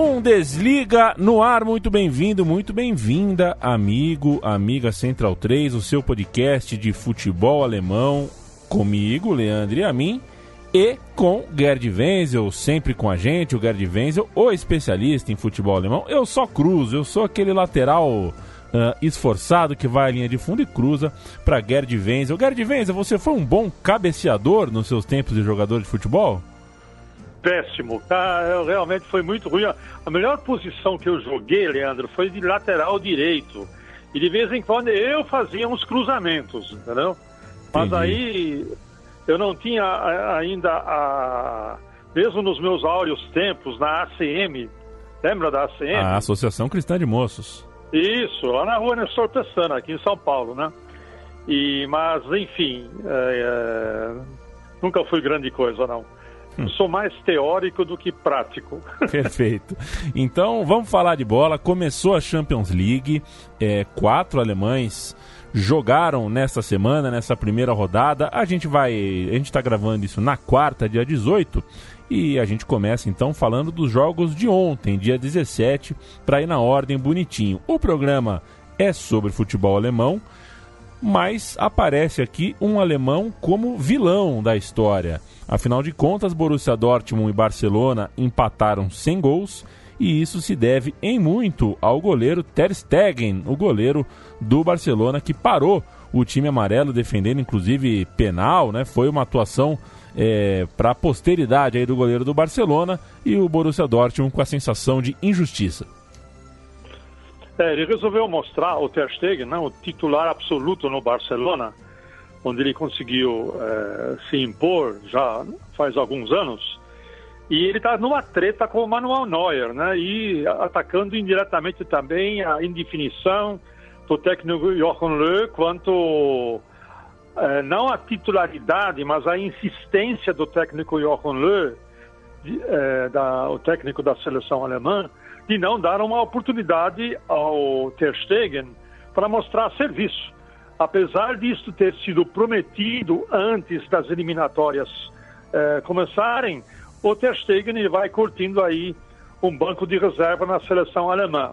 Bundesliga no ar, muito bem-vindo, muito bem-vinda, amigo, amiga Central 3, o seu podcast de futebol alemão, comigo, Leandro e a mim, e com Gerd Wenzel, sempre com a gente, o Gerd Wenzel, o especialista em futebol alemão. Eu só cruzo, eu sou aquele lateral uh, esforçado que vai à linha de fundo e cruza para Gerd Wenzel. Gerd Wenzel, você foi um bom cabeceador nos seus tempos de jogador de futebol? Péssimo. Tá, realmente foi muito ruim. A melhor posição que eu joguei, Leandro, foi de lateral direito. E de vez em quando eu fazia uns cruzamentos, entendeu? Mas aí eu não tinha ainda a. Mesmo nos meus áureos tempos, na ACM, lembra da ACM? A Associação Cristã de Moços. Isso, lá na rua Nestor Pessana, aqui em São Paulo, né? E, mas, enfim, é, é, nunca fui grande coisa, não. Eu sou mais teórico do que prático. Perfeito. Então, vamos falar de bola. Começou a Champions League. É, quatro alemães jogaram nessa semana, nessa primeira rodada. A gente vai. A gente está gravando isso na quarta, dia 18. E a gente começa então falando dos jogos de ontem, dia 17, para ir na ordem bonitinho. O programa é sobre futebol alemão, mas aparece aqui um alemão como vilão da história. Afinal de contas, Borussia Dortmund e Barcelona empataram sem gols e isso se deve em muito ao goleiro Ter Stegen, o goleiro do Barcelona que parou o time amarelo defendendo inclusive penal, né? Foi uma atuação é, para a posteridade aí do goleiro do Barcelona e o Borussia Dortmund com a sensação de injustiça. É, ele resolveu mostrar o Ter Stegen, né, o titular absoluto no Barcelona, onde ele conseguiu é, se impor já faz alguns anos. E ele está numa treta com o Manuel Neuer, né? E atacando indiretamente também a indefinição do técnico Jochen Löw quanto é, não a titularidade, mas a insistência do técnico Jochen Löw, de, é, da, o técnico da seleção alemã, de não dar uma oportunidade ao Ter Stegen para mostrar serviço apesar disso ter sido prometido antes das eliminatórias eh, começarem, o Ter Stegen vai curtindo aí um banco de reserva na seleção alemã.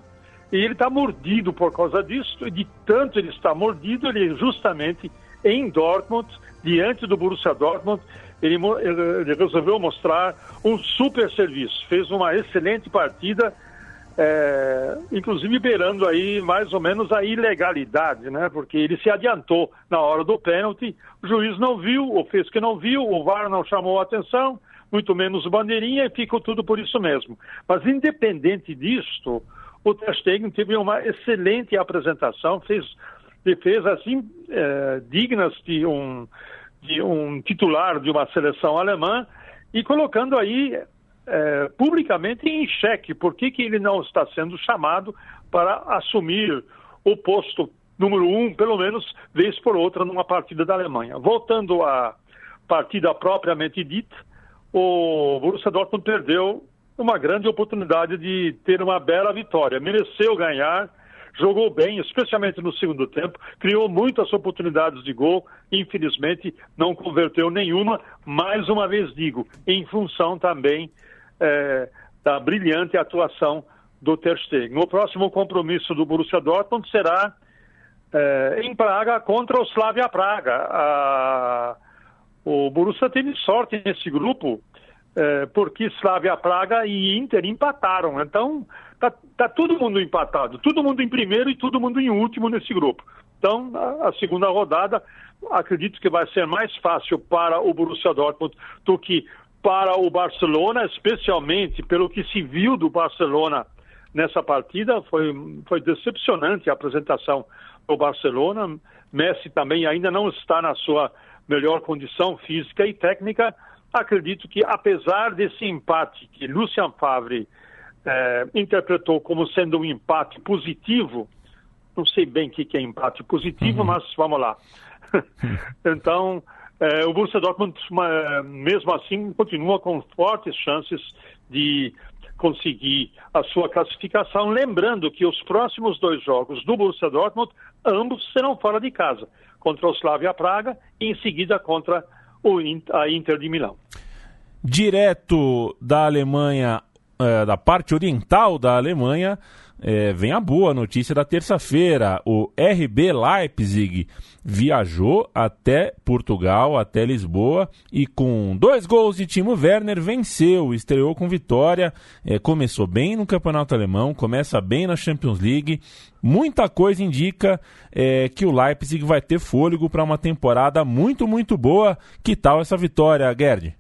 E ele está mordido por causa disso, e de tanto ele está mordido, ele justamente em Dortmund, diante do Borussia Dortmund, ele, ele resolveu mostrar um super serviço. Fez uma excelente partida é, inclusive beirando aí mais ou menos a ilegalidade, né? Porque ele se adiantou na hora do pênalti, o juiz não viu, ou fez que não viu, o VAR não chamou a atenção, muito menos bandeirinha, e ficou tudo por isso mesmo. Mas independente disto, o Ter teve uma excelente apresentação, fez defesas assim é, dignas de um de um titular de uma seleção alemã e colocando aí é, publicamente em xeque por que, que ele não está sendo chamado para assumir o posto número um, pelo menos vez por outra, numa partida da Alemanha. Voltando à partida propriamente dita, o Borussia Dortmund perdeu uma grande oportunidade de ter uma bela vitória. Mereceu ganhar, jogou bem, especialmente no segundo tempo, criou muitas oportunidades de gol, infelizmente não converteu nenhuma. Mais uma vez digo, em função também é, da brilhante atuação do Ter Stegen. O próximo compromisso do Borussia Dortmund será é, em Praga contra o Slavia Praga. A, o Borussia teve sorte nesse grupo é, porque Slavia Praga e Inter empataram. Então tá, tá, todo mundo empatado, todo mundo em primeiro e todo mundo em último nesse grupo. Então a, a segunda rodada acredito que vai ser mais fácil para o Borussia Dortmund do que para o Barcelona, especialmente pelo que se viu do Barcelona nessa partida, foi, foi decepcionante a apresentação do Barcelona. Messi também ainda não está na sua melhor condição física e técnica. Acredito que, apesar desse empate que Lucian Favre eh, interpretou como sendo um empate positivo, não sei bem o que é empate positivo, uhum. mas vamos lá. então, o Borussia Dortmund, mesmo assim, continua com fortes chances de conseguir a sua classificação. Lembrando que os próximos dois jogos do Borussia Dortmund, ambos serão fora de casa, contra o Slavia Praga e em seguida contra o, a Inter de Milão. Direto da Alemanha, é, da parte oriental da Alemanha, é, vem a boa notícia da terça-feira. O RB Leipzig viajou até Portugal, até Lisboa, e com dois gols de Timo Werner venceu, estreou com vitória, é, começou bem no campeonato alemão, começa bem na Champions League. Muita coisa indica que o Leipzig vai ter fôlego para uma temporada muito, muito boa. Que tal essa vitória, Gerd?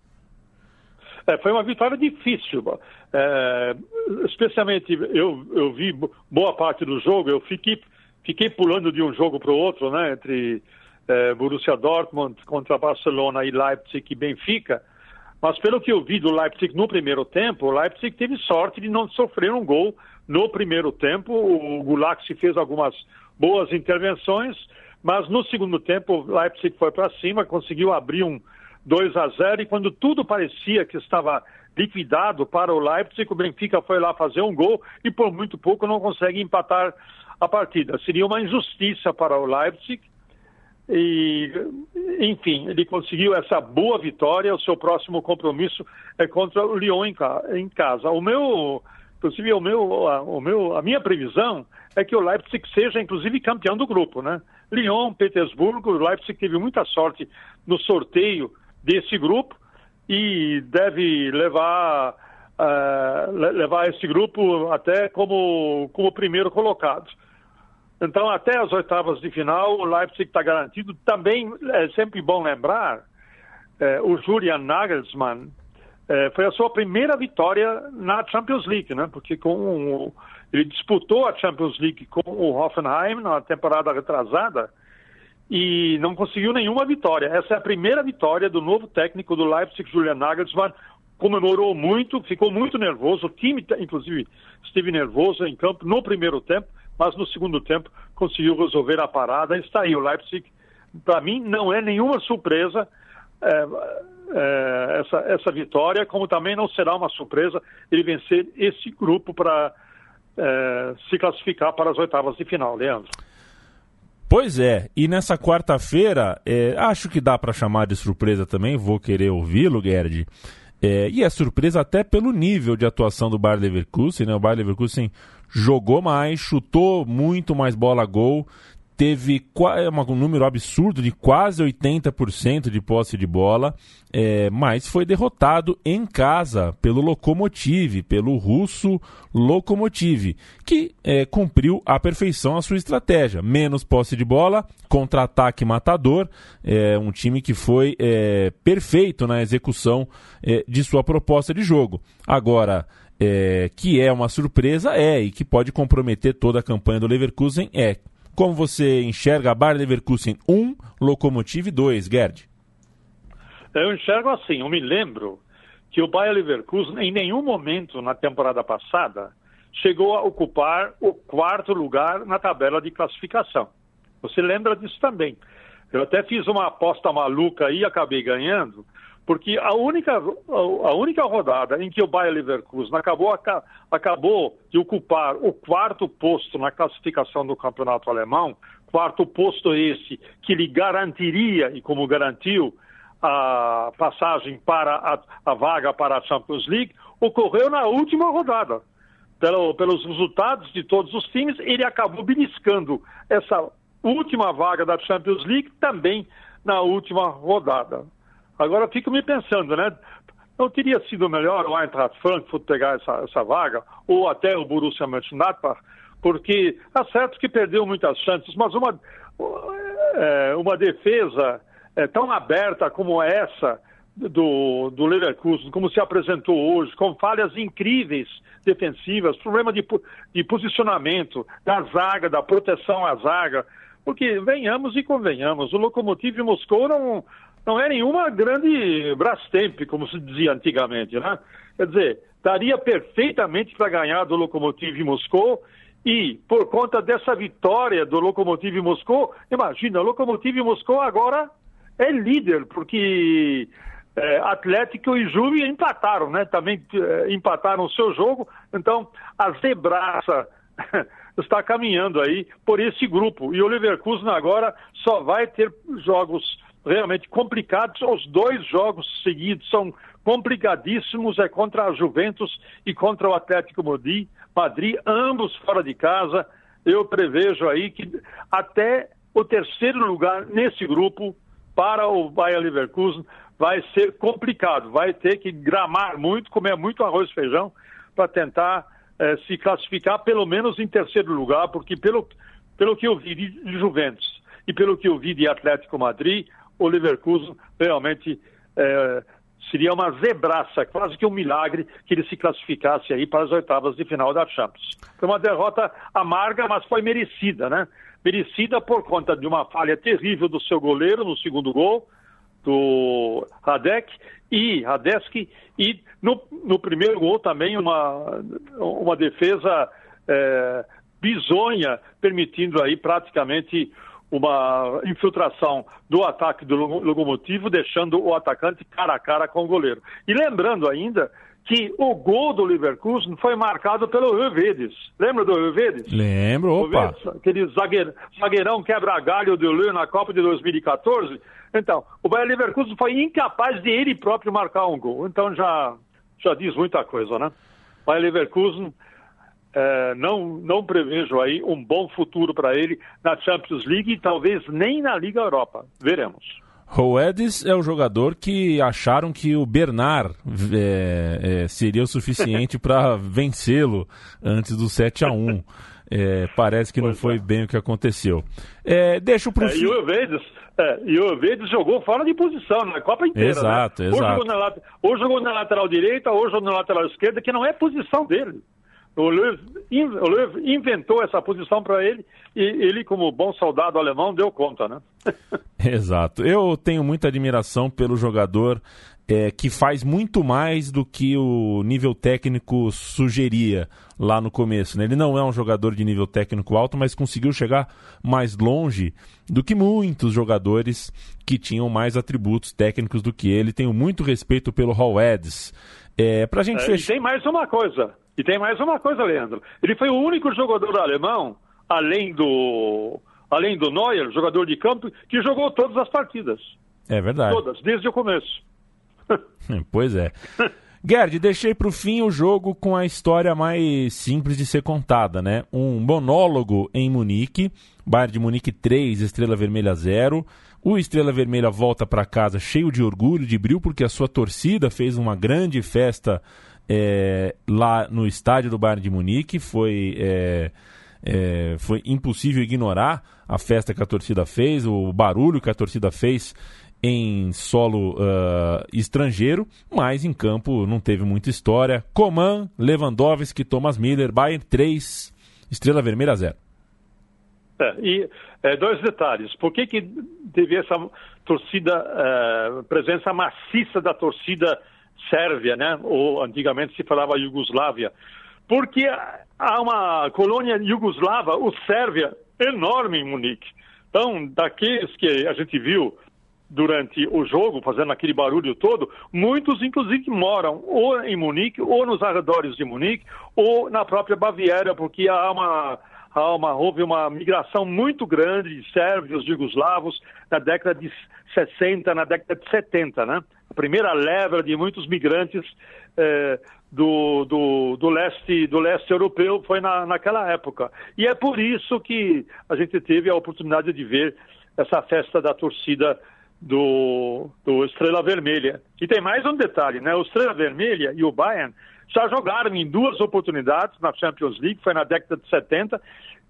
É, foi uma vitória difícil. É, especialmente, eu, eu vi boa parte do jogo, eu fiquei, fiquei pulando de um jogo para o outro, né, entre é, Borussia Dortmund contra Barcelona e Leipzig e Benfica. Mas pelo que eu vi do Leipzig no primeiro tempo, o Leipzig teve sorte de não sofrer um gol no primeiro tempo. O Gulak se fez algumas boas intervenções, mas no segundo tempo o Leipzig foi para cima, conseguiu abrir um, 2 a 0 e quando tudo parecia que estava liquidado para o Leipzig, o Benfica foi lá fazer um gol e por muito pouco não consegue empatar a partida. Seria uma injustiça para o Leipzig. E, enfim, ele conseguiu essa boa vitória. O seu próximo compromisso é contra o Lyon em, casa. O meu, inclusive, o meu, o meu, a minha previsão é que o Leipzig seja, inclusive, campeão do grupo, né? Lyon, Petersburgo, o Leipzig teve muita sorte no sorteio desse grupo e deve levar, uh, levar esse grupo até como, como primeiro colocado. Então, até as oitavas de final, o Leipzig está garantido. Também é sempre bom lembrar, eh, o Julian Nagelsmann eh, foi a sua primeira vitória na Champions League, né? Porque com ele disputou a Champions League com o Hoffenheim na temporada retrasada e não conseguiu nenhuma vitória. Essa é a primeira vitória do novo técnico do Leipzig, Julian Nagelsmann. Comemorou muito, ficou muito nervoso. O time, inclusive, esteve nervoso em campo no primeiro tempo, mas no segundo tempo conseguiu resolver a parada. Está aí o Leipzig. Para mim, não é nenhuma surpresa é, é, essa, essa vitória, como também não será uma surpresa ele vencer esse grupo para é, se classificar para as oitavas de final, Leandro. Pois é, e nessa quarta-feira, é, acho que dá para chamar de surpresa também, vou querer ouvi-lo, Gerd. É, e é surpresa até pelo nível de atuação do Bayer Leverkusen, né? O Bayer Leverkusen jogou mais, chutou muito mais bola gol, teve é um número absurdo de quase 80% de posse de bola, é, mas foi derrotado em casa pelo Lokomotiv, pelo russo Lokomotiv, que é, cumpriu à perfeição a sua estratégia. Menos posse de bola, contra-ataque matador, é, um time que foi é, perfeito na execução é, de sua proposta de jogo. Agora, é, que é uma surpresa, é, e que pode comprometer toda a campanha do Leverkusen, é como você enxerga a Bayer Leverkusen 1, Lokomotiv 2, Gerd? Eu enxergo assim, eu me lembro que o Bayer Leverkusen em nenhum momento na temporada passada chegou a ocupar o quarto lugar na tabela de classificação. Você lembra disso também. Eu até fiz uma aposta maluca e acabei ganhando, porque a única, a única rodada em que o Bayer Leverkusen acabou, acabou de ocupar o quarto posto na classificação do campeonato alemão, quarto posto esse que lhe garantiria, e como garantiu, a passagem para a, a vaga para a Champions League, ocorreu na última rodada. Pelo, pelos resultados de todos os times, ele acabou beliscando essa última vaga da Champions League também na última rodada. Agora fico me pensando, né? Não teria sido melhor o Eintracht Frankfurt pegar essa, essa vaga, ou até o Borussia Mönchengladbach, porque é certo que perdeu muitas chances, mas uma, é, uma defesa é, tão aberta como essa do, do Leverkusen, como se apresentou hoje, com falhas incríveis defensivas, problema de, de posicionamento da zaga, da proteção à zaga, porque venhamos e convenhamos, o Lokomotiv Moscou não, não é nenhuma grande Brastemp, como se dizia antigamente, né? Quer dizer, daria perfeitamente para ganhar do Lokomotiv Moscou e por conta dessa vitória do Lokomotiv Moscou, imagina, o Lokomotiv Moscou agora é líder, porque é, Atlético e Juve empataram, né? Também é, empataram o seu jogo, então a zebraça está caminhando aí por esse grupo. E o Leverkusen agora só vai ter jogos realmente complicados. Os dois jogos seguidos são complicadíssimos, é contra a Juventus e contra o Atlético Madrid, Madrid ambos fora de casa. Eu prevejo aí que até o terceiro lugar nesse grupo para o Bayer Leverkusen vai ser complicado, vai ter que gramar muito, comer muito arroz e feijão para tentar eh, se classificar pelo menos em terceiro lugar, porque pelo, pelo que eu vi de Juventus e pelo que eu vi de Atlético Madrid, o Leverkusen realmente eh, seria uma zebraça, quase que um milagre que ele se classificasse aí para as oitavas de final da Champions. Foi uma derrota amarga, mas foi merecida, né? Merecida por conta de uma falha terrível do seu goleiro no segundo gol, do Radek e Radeski e no, no primeiro gol também uma, uma defesa é, bizonha, permitindo aí praticamente uma infiltração do ataque do Locomotivo, deixando o atacante cara a cara com o goleiro. E lembrando ainda que o gol do Leverkusen foi marcado pelo Rövedes. Lembra do Rövedes? Lembro, opa. aquele zagueirão, zagueirão quebra-galho do Leu na Copa de 2014. Então, o Bayern Leverkusen foi incapaz de ele próprio marcar um gol. Então já, já diz muita coisa, né? O Bayern Leverkusen é, não, não prevejo aí um bom futuro para ele na Champions League e talvez nem na Liga Europa. Veremos. Roedes é o jogador que acharam que o Bernard é, é, seria o suficiente para vencê-lo antes do 7 a 1 é, Parece que pois não foi é. bem o que aconteceu. Deixa pro é, E o Roedes, é, e o Roedes jogou fora de posição na Copa inteira. Exato, né? exato. Ou jogou, na, ou jogou na lateral direita, ou jogou na lateral esquerda, que não é posição dele. O Löw, o Löw inventou essa posição para ele e ele, como bom soldado alemão, deu conta, né? Exato. Eu tenho muita admiração pelo jogador é, que faz muito mais do que o nível técnico sugeria lá no começo. Né? Ele não é um jogador de nível técnico alto, mas conseguiu chegar mais longe do que muitos jogadores que tinham mais atributos técnicos do que ele. Tenho muito respeito pelo Hall Eds. É, pra gente é, fechar... E tem mais uma coisa. E tem mais uma coisa, Leandro. Ele foi o único jogador alemão, além do, além do Neuer, jogador de campo, que jogou todas as partidas. É verdade. Todas, desde o começo. pois é. Gerd, deixei para o fim o jogo com a história mais simples de ser contada, né? Um monólogo em Munique, Bayern de Munique 3, Estrela Vermelha 0. O Estrela Vermelha volta para casa cheio de orgulho, de brilho, porque a sua torcida fez uma grande festa é, lá no estádio do Bayern de Munique. Foi, é, é, foi impossível ignorar a festa que a torcida fez, o barulho que a torcida fez em solo uh, estrangeiro, mas em campo não teve muita história. Coman, Lewandowski, Thomas Miller, Bayern 3, Estrela Vermelha 0. É, e é, dois detalhes. Por que, que teve essa torcida, é, presença maciça da torcida Sérvia, né? Ou antigamente se falava Iugoslávia. Porque há uma colônia iugoslava, o Sérvia, enorme em Munique. Então, daqueles que a gente viu durante o jogo, fazendo aquele barulho todo, muitos inclusive moram ou em Munique, ou nos arredores de Munique, ou na própria Baviera, porque há uma, há uma, houve uma migração muito grande de sérvios, jugoslavos, na década de 60, na década de 70, né? A primeira leva de muitos migrantes eh, do, do, do, leste, do leste europeu foi na, naquela época. E é por isso que a gente teve a oportunidade de ver essa festa da torcida do, do Estrela Vermelha. E tem mais um detalhe, né? O Estrela Vermelha e o Bayern já jogaram em duas oportunidades na Champions League, foi na década de 70,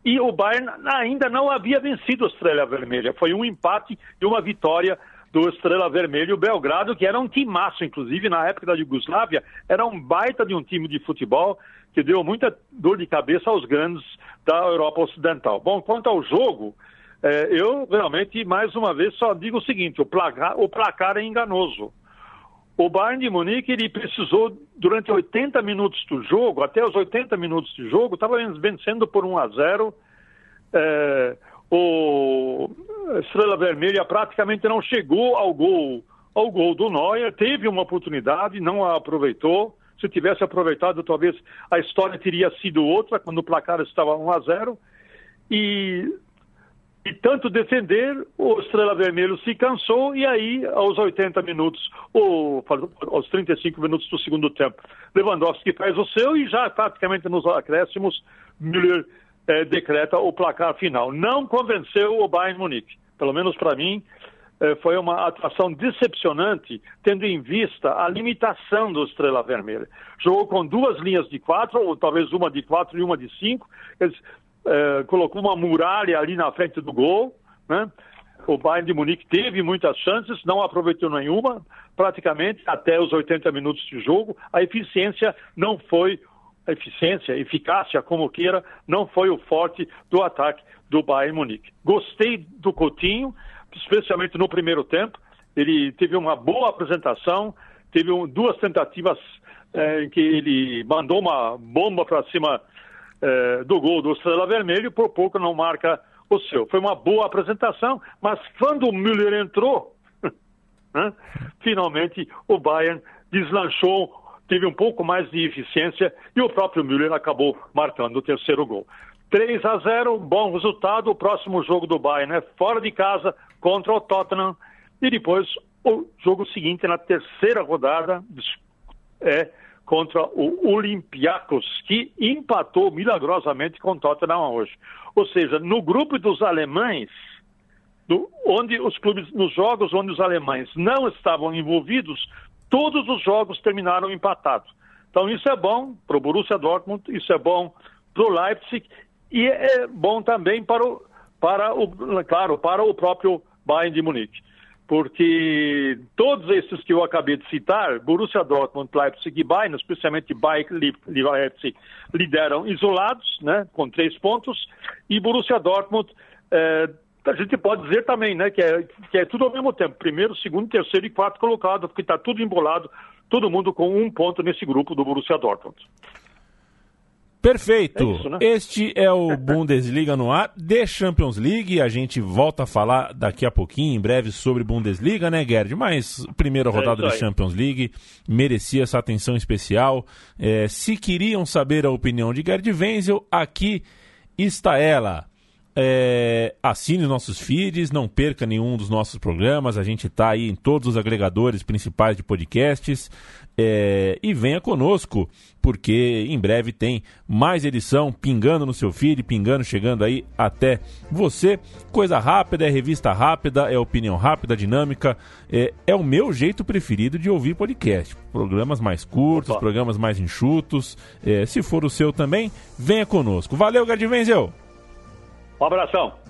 e o Bayern ainda não havia vencido o Estrela Vermelha. Foi um empate e uma vitória do Estrela Vermelha, o Belgrado, que era um timaço, inclusive na época da Yugoslávia, era um baita de um time de futebol que deu muita dor de cabeça aos grandes da Europa Ocidental. Bom, quanto ao jogo, é, eu realmente, mais uma vez, só digo o seguinte: o placar, o placar é enganoso. O Bayern de Munique ele precisou, durante 80 minutos do jogo, até os 80 minutos de jogo, estava vencendo por 1 a 0. É, o Estrela Vermelha praticamente não chegou ao gol, ao gol do Neuer, teve uma oportunidade, não a aproveitou. Se tivesse aproveitado, talvez a história teria sido outra, quando o placar estava 1 a 0. E e tanto defender, o Estrela Vermelho se cansou e aí, aos 80 minutos, ou aos 35 minutos do segundo tempo, Lewandowski faz o seu e já praticamente nos acréscimos, Müller é, decreta o placar final. Não convenceu o Bayern Munique, pelo menos para mim, é, foi uma atuação decepcionante, tendo em vista a limitação do Estrela Vermelha. Jogou com duas linhas de quatro, ou talvez uma de quatro e uma de cinco. Eles, é, colocou uma muralha ali na frente do gol, né? O Bayern de Munique teve muitas chances, não aproveitou nenhuma, praticamente até os 80 minutos de jogo. A eficiência não foi, eficiência, eficácia, como queira, não foi o forte do ataque do Bayern Munique. Gostei do Coutinho, especialmente no primeiro tempo. Ele teve uma boa apresentação, teve um, duas tentativas é, em que ele mandou uma bomba para cima é, do gol do Estrela Vermelho, por pouco não marca o seu. Foi uma boa apresentação, mas quando o Müller entrou, né, finalmente o Bayern deslanchou, teve um pouco mais de eficiência e o próprio Müller acabou marcando o terceiro gol. 3 a 0, bom resultado. O próximo jogo do Bayern é fora de casa contra o Tottenham e depois o jogo seguinte na terceira rodada é contra o Olympiacos, que empatou milagrosamente com o Tottenham hoje. Ou seja, no grupo dos alemães, do, onde os clubes, nos jogos onde os alemães não estavam envolvidos, todos os jogos terminaram empatados. Então isso é bom para o Borussia Dortmund, isso é bom para o Leipzig e é bom também para o, para o, claro, para o próprio Bayern de Munique porque todos esses que eu acabei de citar, Borussia Dortmund, Leipzig e Bayern, especialmente Bayern e Leipzig, lideram isolados, né, com três pontos, e Borussia Dortmund, é, a gente pode dizer também, né, que é, que é tudo ao mesmo tempo, primeiro, segundo, terceiro e quarto colocado, porque está tudo embolado, todo mundo com um ponto nesse grupo do Borussia Dortmund. Perfeito. É isso, né? Este é o Bundesliga no ar de Champions League. A gente volta a falar daqui a pouquinho, em breve, sobre Bundesliga, né, Gerd? Mas primeira é rodada é de Champions League merecia essa atenção especial. É, se queriam saber a opinião de Gerd Wenzel, aqui está ela. É, assine nossos feeds, não perca nenhum dos nossos programas. A gente está aí em todos os agregadores principais de podcasts. É, e venha conosco, porque em breve tem mais edição pingando no seu feed, pingando, chegando aí até você. Coisa rápida, é revista rápida, é opinião rápida, dinâmica. É, é o meu jeito preferido de ouvir podcast. Programas mais curtos, Opa. programas mais enxutos. É, se for o seu também, venha conosco. Valeu, Gadivenzel! Um abração!